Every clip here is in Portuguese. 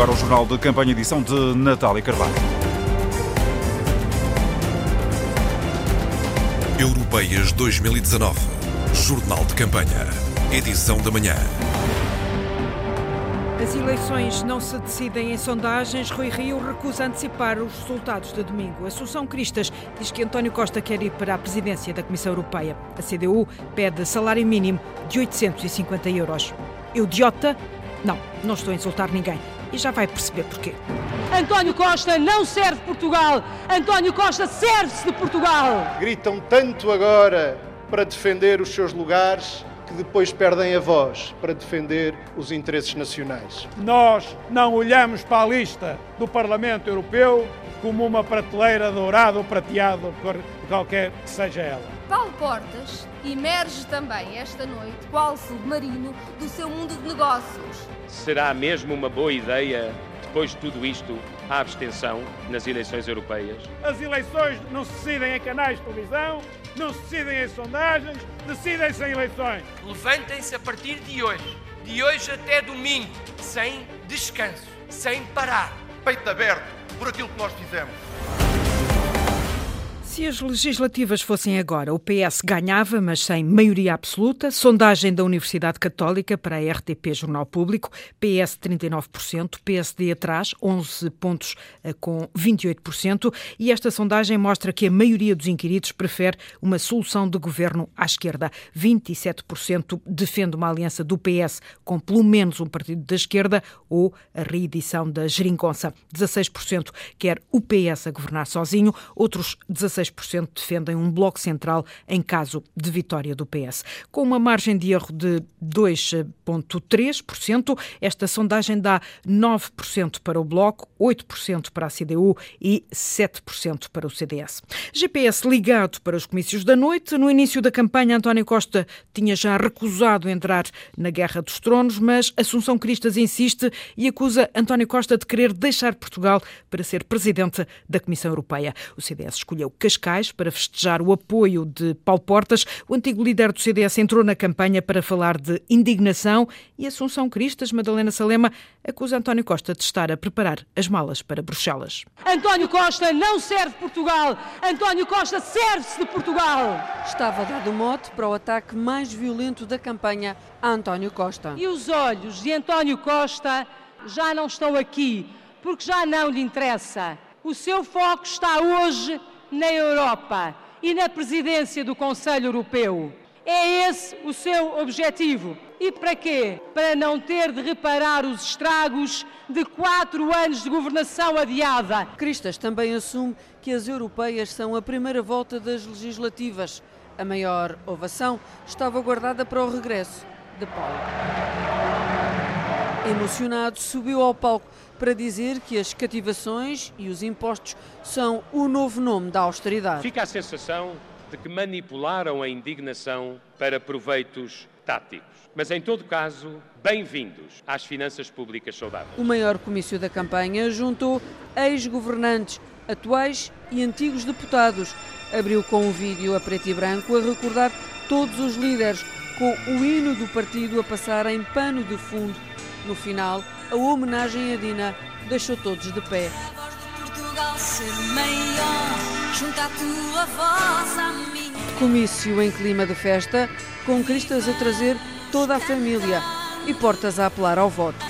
agora o Jornal de Campanha edição de Natália Carvalho. Europeias 2019. Jornal de Campanha. Edição da manhã. As eleições não se decidem em sondagens. Rui Rio recusa antecipar os resultados de domingo. Assunção Cristas diz que António Costa quer ir para a presidência da Comissão Europeia. A CDU pede salário mínimo de 850 euros. Idiota? Não, não estou a insultar ninguém. E já vai perceber porquê. António Costa não serve Portugal. António Costa serve-se de Portugal. Gritam tanto agora para defender os seus lugares que depois perdem a voz para defender os interesses nacionais. Nós não olhamos para a lista do Parlamento Europeu como uma prateleira dourada ou prateada, qualquer que seja ela. Paulo Portas emerge também esta noite, qual submarino, do seu mundo de negócios. Será mesmo uma boa ideia, depois de tudo isto, a abstenção nas eleições europeias? As eleições não se decidem em canais de televisão, não se decidem em sondagens, decidem-se em eleições. Levantem-se a partir de hoje, de hoje até domingo, sem descanso, sem parar. Peito aberto por aquilo que nós fizemos. Se as legislativas fossem agora, o PS ganhava, mas sem maioria absoluta. Sondagem da Universidade Católica para a RTP Jornal Público, PS 39%, PSD atrás, 11 pontos eh, com 28%. E esta sondagem mostra que a maioria dos inquiridos prefere uma solução de governo à esquerda. 27% defende uma aliança do PS com pelo menos um partido da esquerda ou a reedição da geringonça. 16% quer o PS a governar sozinho, outros 16 16% defendem um bloco central em caso de vitória do PS. Com uma margem de erro de 2,3%, esta sondagem dá 9% para o bloco, 8% para a CDU e 7% para o CDS. GPS ligado para os comícios da noite. No início da campanha, António Costa tinha já recusado entrar na Guerra dos Tronos, mas Assunção Cristas insiste e acusa António Costa de querer deixar Portugal para ser presidente da Comissão Europeia. O CDS escolheu Cascais para festejar o apoio de Paulo Portas. O antigo líder do CDS entrou na campanha para falar de indignação e Assunção Cristas, Madalena Salema, acusa António Costa de estar a preparar as malas para Bruxelas. António Costa não serve Portugal. António Costa serve-se de Portugal. Estava dado o mote para o ataque mais violento da campanha a António Costa. E os olhos de António Costa já não estão aqui, porque já não lhe interessa. O seu foco está hoje na Europa e na presidência do Conselho Europeu. É esse o seu objetivo. E para quê? Para não ter de reparar os estragos de quatro anos de governação adiada. Cristas também assume que as europeias são a primeira volta das legislativas. A maior ovação estava guardada para o regresso de Paulo. Emocionado, subiu ao palco para dizer que as cativações e os impostos são o novo nome da austeridade. Fica a sensação de que manipularam a indignação para proveitos táticos. Mas, em todo caso, bem-vindos às finanças públicas saudáveis. O maior comício da campanha juntou ex-governantes, atuais e antigos deputados. Abriu com um vídeo a preto e branco a recordar todos os líderes, com o hino do partido a passar em pano de fundo. No final, a homenagem a Dina deixou todos de pé. Comício em clima de festa, com cristas a trazer toda a família e portas a apelar ao voto.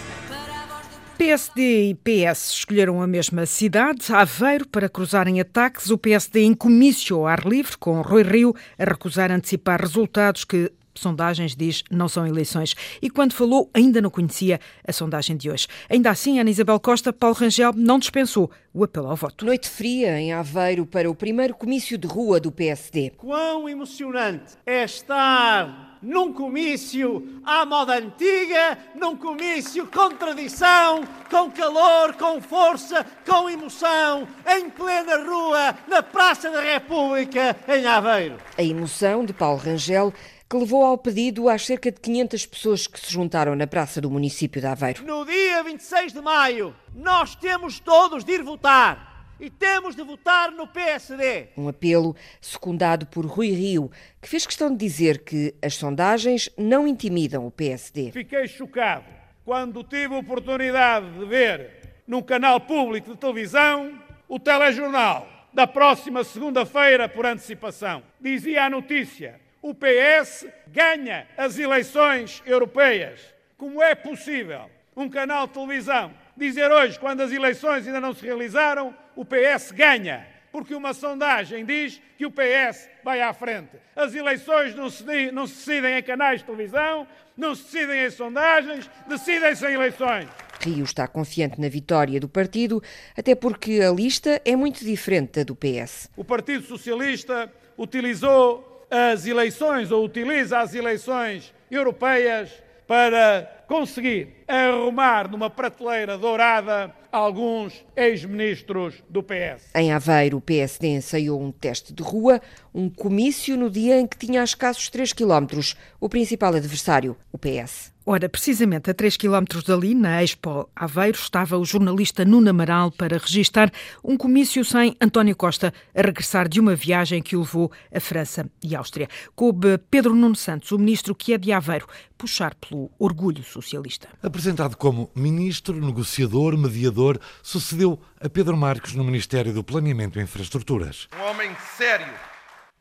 PSD e PS escolheram a mesma cidade, Aveiro, para cruzarem ataques. O PSD em comício ao ar livre, com Rui Rio a recusar antecipar resultados que sondagens diz não são eleições. E quando falou, ainda não conhecia a sondagem de hoje. Ainda assim, Ana Isabel Costa, Paulo Rangel não dispensou o apelo ao voto. Noite fria em Aveiro para o primeiro comício de rua do PSD. Quão emocionante é estar num comício à moda antiga, num comício com tradição, com calor, com força, com emoção, em plena rua, na Praça da República, em Aveiro. A emoção de Paulo Rangel que levou ao pedido às cerca de 500 pessoas que se juntaram na praça do município de Aveiro. No dia 26 de maio, nós temos todos de ir votar e temos de votar no PSD. Um apelo secundado por Rui Rio, que fez questão de dizer que as sondagens não intimidam o PSD. Fiquei chocado quando tive a oportunidade de ver num canal público de televisão o telejornal da próxima segunda-feira por antecipação. Dizia a notícia: o PS ganha as eleições europeias. Como é possível um canal de televisão dizer hoje, quando as eleições ainda não se realizaram, o PS ganha? Porque uma sondagem diz que o PS vai à frente. As eleições não se, não se decidem em canais de televisão, não se decidem em sondagens, decidem-se em eleições. Rio está confiante na vitória do partido, até porque a lista é muito diferente da do PS. O Partido Socialista utilizou as eleições, ou utiliza as eleições europeias, para conseguir arrumar numa prateleira dourada alguns ex-ministros do PS. Em Aveiro, o PSD ensaiou um teste de rua, um comício no dia em que tinha a escassos 3 quilómetros o principal adversário, o PS. Ora, precisamente a 3 km dali, na Expo Aveiro, estava o jornalista Nuno Amaral para registar um comício sem António Costa a regressar de uma viagem que o levou à França e Áustria. Coube Pedro Nuno Santos, o ministro que é de Aveiro, puxar pelo orgulho socialista. Apresentado como ministro, negociador, mediador, sucedeu a Pedro Marques no Ministério do Planeamento e Infraestruturas. Um homem sério,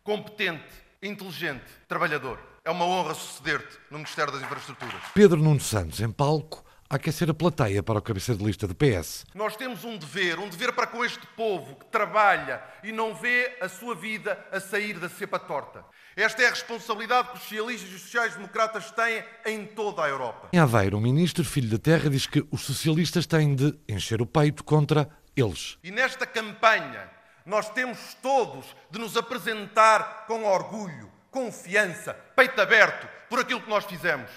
competente, inteligente, trabalhador é uma honra suceder-te no Ministério das Infraestruturas. Pedro Nuno Santos, em palco, a aquecer a plateia para o cabeça de lista do PS. Nós temos um dever, um dever para com este povo que trabalha e não vê a sua vida a sair da cepa torta. Esta é a responsabilidade que os socialistas e os sociais-democratas têm em toda a Europa. Em Aveiro, o ministro Filho da Terra diz que os socialistas têm de encher o peito contra eles. E nesta campanha, nós temos todos de nos apresentar com orgulho, confiança, peito aberto por aquilo que nós fizemos.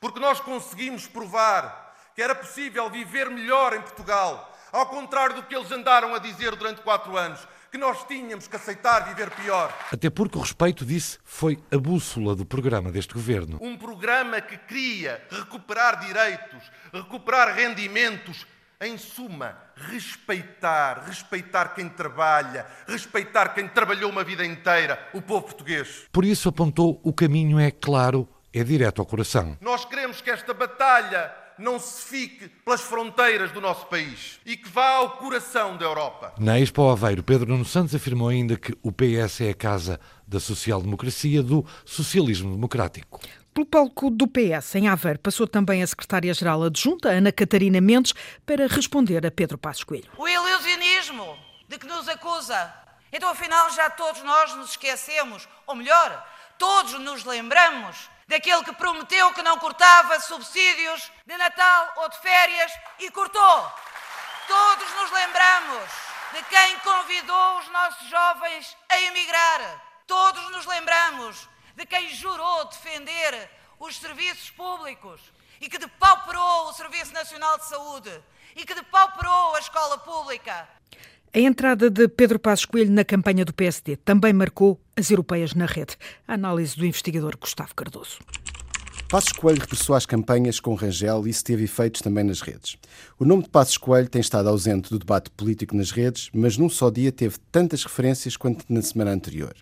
Porque nós conseguimos provar que era possível viver melhor em Portugal, ao contrário do que eles andaram a dizer durante quatro anos, que nós tínhamos que aceitar viver pior. Até porque o respeito, disse, foi a bússola do programa deste governo. Um programa que queria recuperar direitos, recuperar rendimentos, em suma, respeitar, respeitar quem trabalha, respeitar quem trabalhou uma vida inteira, o povo português. Por isso apontou o caminho é claro, é direto ao coração. Nós queremos que esta batalha não se fique pelas fronteiras do nosso país e que vá ao coração da Europa. Na Expo Aveiro, Pedro Nuno Santos afirmou ainda que o PS é a casa da social-democracia, do socialismo democrático. Pelo palco do PS, em Aveiro, passou também a secretária-geral adjunta, Ana Catarina Mendes, para responder a Pedro Passos Coelho. O ilusionismo de que nos acusa. Então, afinal, já todos nós nos esquecemos, ou melhor, todos nos lembramos daquele que prometeu que não cortava subsídios de Natal ou de férias e cortou. Todos nos lembramos de quem convidou os nossos jovens a emigrar. Todos nos lembramos de quem jurou defender os serviços públicos e que depauperou o Serviço Nacional de Saúde e que depauperou a escola pública. A entrada de Pedro Passos Coelho na campanha do PSD também marcou as europeias na rede. A análise do investigador Gustavo Cardoso. Passos Coelho regressou às campanhas com Rangel e isso teve efeitos também nas redes. O nome de Passos Coelho tem estado ausente do debate político nas redes, mas num só dia teve tantas referências quanto na semana anterior.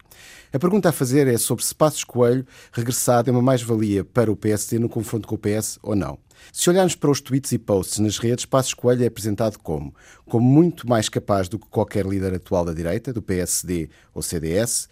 A pergunta a fazer é sobre se Passos Coelho regressado é uma mais-valia para o PSD no confronto com o PS ou não. Se olharmos para os tweets e posts nas redes, Passos Coelho é apresentado como como muito mais capaz do que qualquer líder atual da direita, do PSD ou CDS,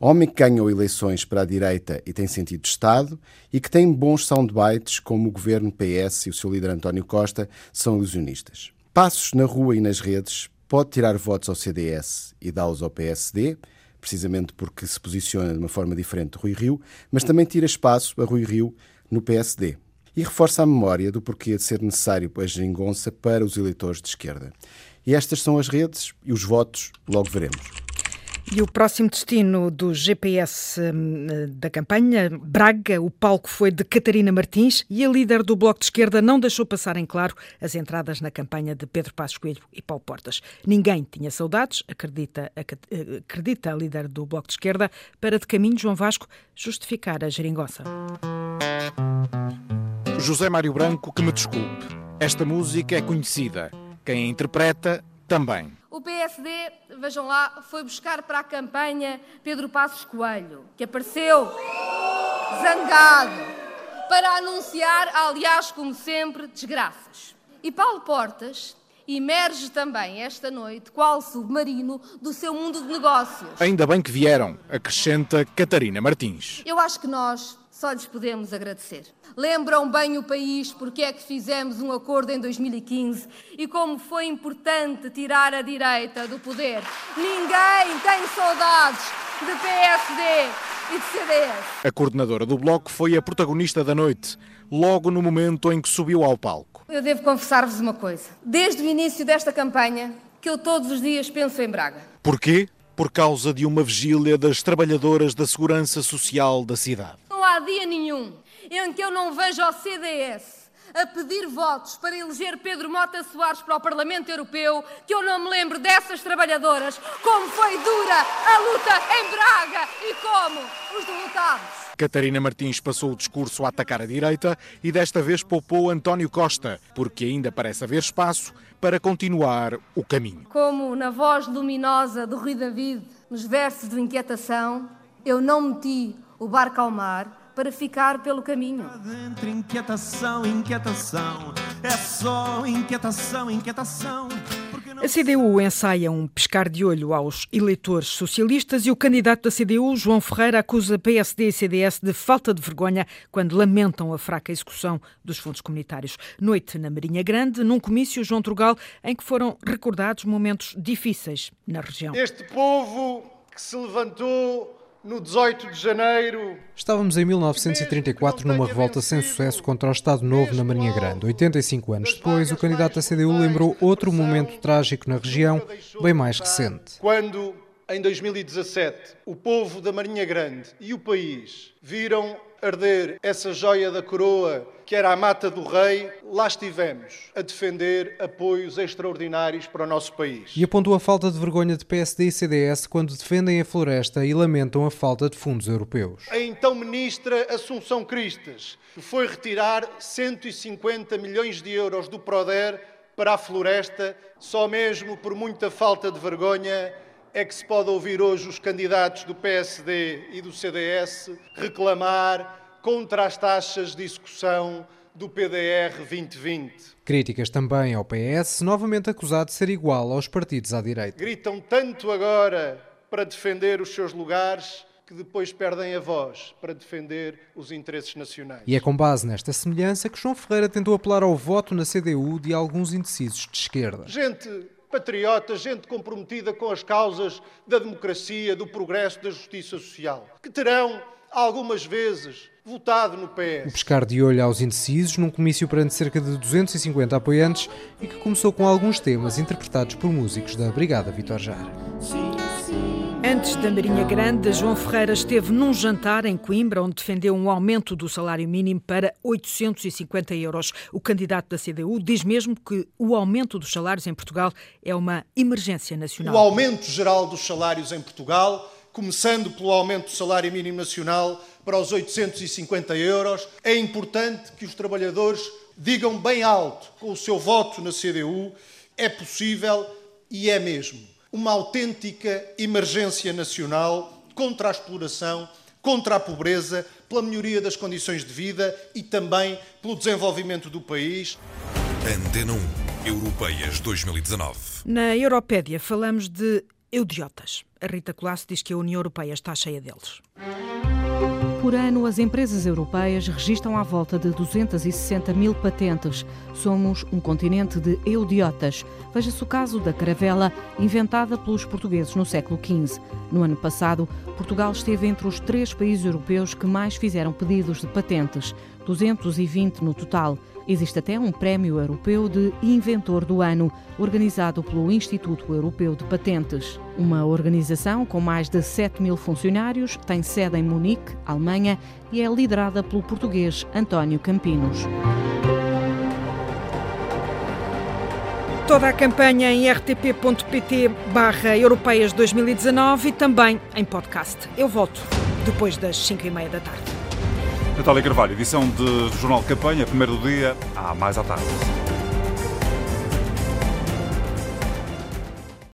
Homem que ganhou eleições para a direita e tem sentido de Estado e que tem bons soundbites como o governo PS e o seu líder António Costa são ilusionistas. Passos na rua e nas redes pode tirar votos ao CDS e dá-los ao PSD, precisamente porque se posiciona de uma forma diferente de Rui Rio, mas também tira espaço a Rui Rio no PSD. E reforça a memória do porquê de ser necessário a geringonça para os eleitores de esquerda. E estas são as redes e os votos logo veremos. E o próximo destino do GPS hum, da campanha, Braga, o palco foi de Catarina Martins e a líder do Bloco de Esquerda não deixou passar em claro as entradas na campanha de Pedro Passos Coelho e Paulo Portas. Ninguém tinha saudades, acredita, acredita a líder do Bloco de Esquerda, para de caminho João Vasco justificar a geringonça. José Mário Branco, que me desculpe. Esta música é conhecida. Quem a interpreta, também. O PSD, vejam lá, foi buscar para a campanha Pedro Passos Coelho, que apareceu zangado para anunciar, aliás, como sempre, desgraças. E Paulo Portas emerge também esta noite, qual submarino, do seu mundo de negócios. Ainda bem que vieram, acrescenta Catarina Martins. Eu acho que nós só lhes podemos agradecer. Lembram bem o país porque é que fizemos um acordo em 2015 e como foi importante tirar a direita do poder. Ninguém tem saudades de PSD e de CDS. A coordenadora do Bloco foi a protagonista da noite, logo no momento em que subiu ao palco. Eu devo confessar-vos uma coisa. Desde o início desta campanha, que eu todos os dias penso em Braga. Porquê? Por causa de uma vigília das trabalhadoras da Segurança Social da cidade. Dia nenhum em que eu não vejo ao CDS a pedir votos para eleger Pedro Mota Soares para o Parlamento Europeu, que eu não me lembro dessas trabalhadoras, como foi dura a luta em Braga e como os derrotados. Catarina Martins passou o discurso a atacar a direita e desta vez poupou António Costa, porque ainda parece haver espaço para continuar o caminho. Como na voz luminosa do Rui David, nos versos de inquietação, eu não meti o barco ao mar para ficar pelo caminho. Dentro, inquietação, inquietação, é só inquietação, inquietação. A CDU ensaia um pescar de olho aos eleitores socialistas e o candidato da CDU, João Ferreira, acusa PSD e CDS de falta de vergonha quando lamentam a fraca execução dos fundos comunitários. Noite na Marinha Grande, num comício, João Trugal, em que foram recordados momentos difíceis na região. Este povo que se levantou no 18 de janeiro. Estávamos em 1934 numa revolta sem sucesso contra o Estado Novo na Marinha Grande. 85 anos depois, o candidato da CDU lembrou outro momento trágico na região, bem mais recente. Quando, em 2017, o povo da Marinha Grande e o país viram arder essa joia da coroa que era a mata do rei, lá estivemos a defender apoios extraordinários para o nosso país. E apontou a falta de vergonha de PSD e CDS quando defendem a floresta e lamentam a falta de fundos europeus. A então ministra Assunção Cristas foi retirar 150 milhões de euros do Proder para a floresta, só mesmo por muita falta de vergonha é que se pode ouvir hoje os candidatos do PSD e do CDS reclamar contra as taxas de execução do PDR 2020. Críticas também ao PS, novamente acusado de ser igual aos partidos à direita. Gritam tanto agora para defender os seus lugares que depois perdem a voz para defender os interesses nacionais. E é com base nesta semelhança que João Ferreira tentou apelar ao voto na CDU de alguns indecisos de esquerda. Gente patriota, gente comprometida com as causas da democracia, do progresso, da justiça social, que terão algumas vezes votado no PS. O pescar de olho aos indecisos num comício perante cerca de 250 apoiantes e que começou com alguns temas interpretados por músicos da Brigada Vitor Jara. Antes da Marinha Grande, João Ferreira esteve num jantar em Coimbra, onde defendeu um aumento do salário mínimo para 850 euros. O candidato da CDU diz mesmo que o aumento dos salários em Portugal é uma emergência nacional. O aumento geral dos salários em Portugal, começando pelo aumento do salário mínimo nacional para os 850 euros, é importante que os trabalhadores digam bem alto com o seu voto na CDU: é possível e é mesmo uma autêntica emergência nacional contra a exploração, contra a pobreza, pela melhoria das condições de vida e também pelo desenvolvimento do país. Antena 1, Europeias 2019. Na Europédia falamos de eudiotas. A Rita Colasso diz que a União Europeia está cheia deles. Por ano, as empresas europeias registram à volta de 260 mil patentes. Somos um continente de eudiotas. Veja-se o caso da caravela, inventada pelos portugueses no século XV. No ano passado, Portugal esteve entre os três países europeus que mais fizeram pedidos de patentes, 220 no total. Existe até um prémio europeu de Inventor do Ano, organizado pelo Instituto Europeu de Patentes. Uma organização com mais de 7 mil funcionários, tem sede em Munique, Alemanha, e é liderada pelo português António Campinos. Toda a campanha em rtp.pt barra Europeias 2019 e também em podcast. Eu volto depois das 5 e meia da tarde. Natália Carvalho, edição de Jornal Campanha, primeiro do dia, à mais à tarde.